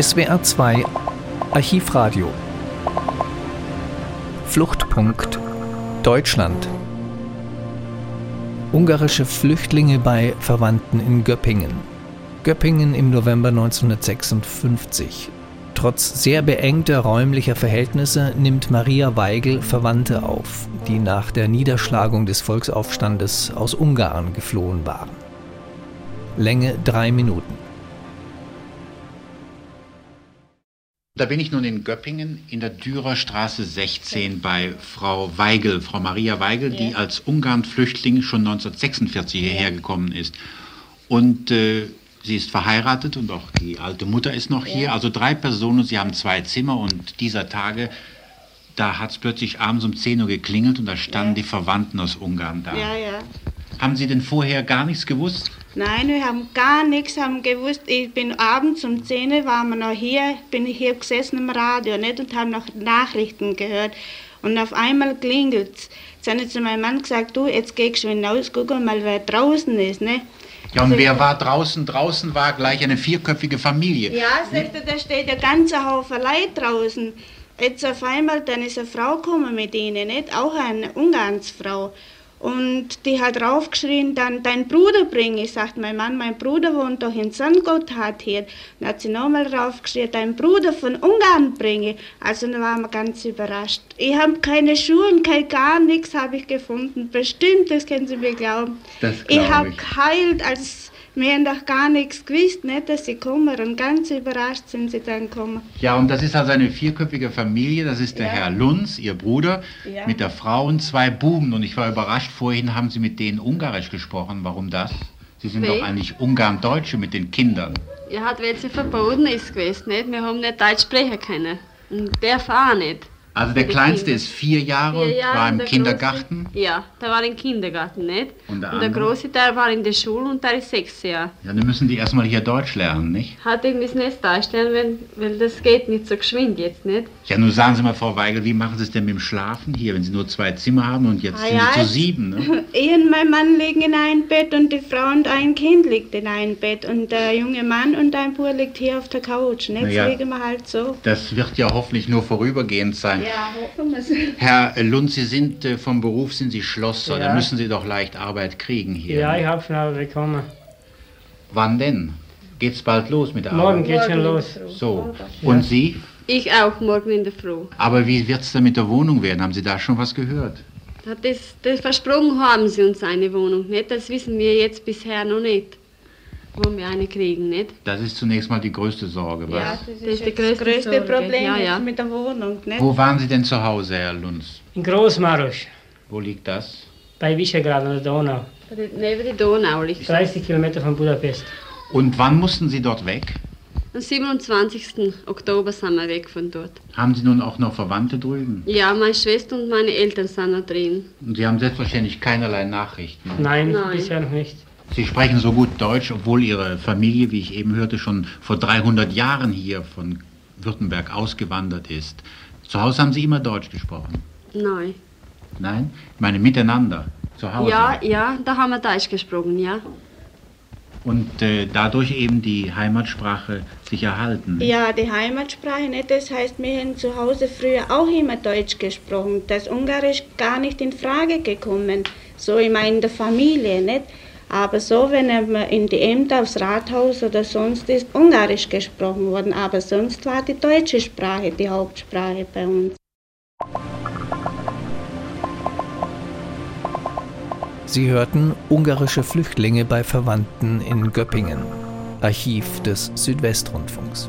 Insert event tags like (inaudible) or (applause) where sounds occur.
SWR 2 Archivradio Fluchtpunkt Deutschland Ungarische Flüchtlinge bei Verwandten in Göppingen. Göppingen im November 1956. Trotz sehr beengter räumlicher Verhältnisse nimmt Maria Weigel Verwandte auf, die nach der Niederschlagung des Volksaufstandes aus Ungarn geflohen waren. Länge drei Minuten. Da bin ich nun in Göppingen in der Dürerstraße 16 bei Frau Weigel, Frau Maria Weigel, die als Ungarn-Flüchtling schon 1946 hierher gekommen ist. Und äh, sie ist verheiratet und auch die alte Mutter ist noch hier. Also drei Personen, sie haben zwei Zimmer und dieser Tage, da hat es plötzlich abends um 10 Uhr geklingelt und da standen die Verwandten aus Ungarn da. Ja, ja. Haben Sie denn vorher gar nichts gewusst? Nein, wir haben gar nichts haben gewusst. Ich bin abends um 10 Uhr, waren wir noch hier, bin ich hier gesessen im Radio nicht, und haben noch Nachrichten gehört. Und auf einmal klingelt es. Jetzt habe ich zu meinem Mann gesagt, du, jetzt geh ich schon hinaus, guck mal, wer draußen ist. Ne? Ja, und wer war draußen? Draußen war gleich eine vierköpfige Familie. Ja, sagte, da steht der ganze Haufen Leute draußen. Jetzt auf einmal, dann ist eine Frau gekommen mit ihnen, nicht? Auch eine Ungarnsfrau. Und die hat raufgeschrien, dann dein Bruder bringe ich. Sagt mein Mann, mein Bruder wohnt doch in St. Gotthard hier. Dann hat sie nochmal raufgeschrien, dein Bruder von Ungarn bringe. Also dann waren wir ganz überrascht. Ich habe keine Schuhe, kein gar nichts habe ich gefunden. Bestimmt, das können Sie mir glauben. Das ich glaub habe ich. geheilt, als wir haben doch gar nichts gewusst, nicht, dass sie kommen. Und ganz überrascht sind sie dann gekommen. Ja, und das ist also eine vierköpfige Familie. Das ist der Ja. Herr Lunz, Ihr Bruder, Ja. mit der Frau und zwei Buben. Und ich war überrascht, vorhin haben Sie mit denen Ungarisch gesprochen. Warum das? Sie sind Wie? doch eigentlich Ungarn-Deutsche mit den Kindern. Ja, hat, weil sie verboten ist gewesen, nicht? Wir haben nicht Deutsch sprechen können. Und der auch nicht. Also der Kleinste ist vier Jahre und Vier Jahre war im der Kindergarten. Große, ja, der war im Kindergarten, nicht? Und der und der? Große, der war in der Schule und der ist sechs Jahre. Ja, dann müssen die erstmal hier Deutsch lernen, nicht? Hat irgendwie das nicht darstellen, weil, weil das geht nicht so geschwind jetzt, nicht? Ja, nun sagen Sie mal, Frau Weigel, wie machen Sie es denn mit dem Schlafen hier, wenn Sie nur zwei Zimmer haben und jetzt Ah, sind ja, Sie zu sieben, ne? (laughs) Ich und mein Mann liegen in einem Bett und die Frau und ein Kind liegt in einem Bett. Und der junge Mann und ein Bub liegt hier auf der Couch. Na ja. liegen wir halt so. Das wird ja hoffentlich nur vorübergehend sein. Ja, hoffen wir es. Herr Lund, Sie sind äh, vom Beruf sind Sie Schlosser, da Ja. müssen Sie doch leicht Arbeit kriegen hier. Ja, ich habe schon aber bekommen. Wann denn? Geht's bald los mit der Morgen Arbeit? geht's schon los. So. Und Sie? Ich auch, morgen in der Früh. Aber wie wird's denn mit der Wohnung werden? Haben Sie da schon was gehört? Das, das versprochen haben sie uns eine Wohnung, nicht? Das wissen wir jetzt bisher noch nicht, wo wir eine kriegen, nicht? Das ist zunächst mal die größte Sorge. Was? Ja, das ist, Das ist die größte das größte Sorge. Problem Ja, ja. mit der Wohnung. Nicht? Wo waren Sie denn zu Hause, Herr Lunz? In Großmarosch, Wo liegt das? bei Visegrad an der Donau. Neben der Donau liegt das. 30 Kilometer von Budapest. Und wann mussten Sie dort weg? Am 27. Oktober sind wir weg von dort. Haben Sie nun auch noch Verwandte drüben? Ja, meine Schwester und meine Eltern sind noch drin. Und Sie haben selbstverständlich keinerlei Nachrichten. Nein, Nein. bisher noch nicht. Sie sprechen so gut Deutsch, obwohl Ihre Familie, wie ich eben hörte, schon vor 300 Jahren hier von Württemberg ausgewandert ist. Zu Hause haben Sie immer Deutsch gesprochen? Nein. Nein? Ich meine miteinander. Zu Hause. Ja, ja, da haben wir Deutsch gesprochen, ja. Und äh, dadurch eben die Heimatsprache sich erhalten. Ja, die Heimatsprache, nicht? das heißt, wir haben zu Hause früher auch immer Deutsch gesprochen. Das Ungarisch gar nicht in Frage gekommen. So ich meine in der Familie, nicht? Aber so, wenn man in die Ämter, aufs Rathaus oder sonst ist Ungarisch gesprochen worden. Aber sonst war die deutsche Sprache die Hauptsprache bei uns. Sie hörten ungarische Flüchtlinge bei Verwandten in Göppingen. Archiv des Südwestrundfunks.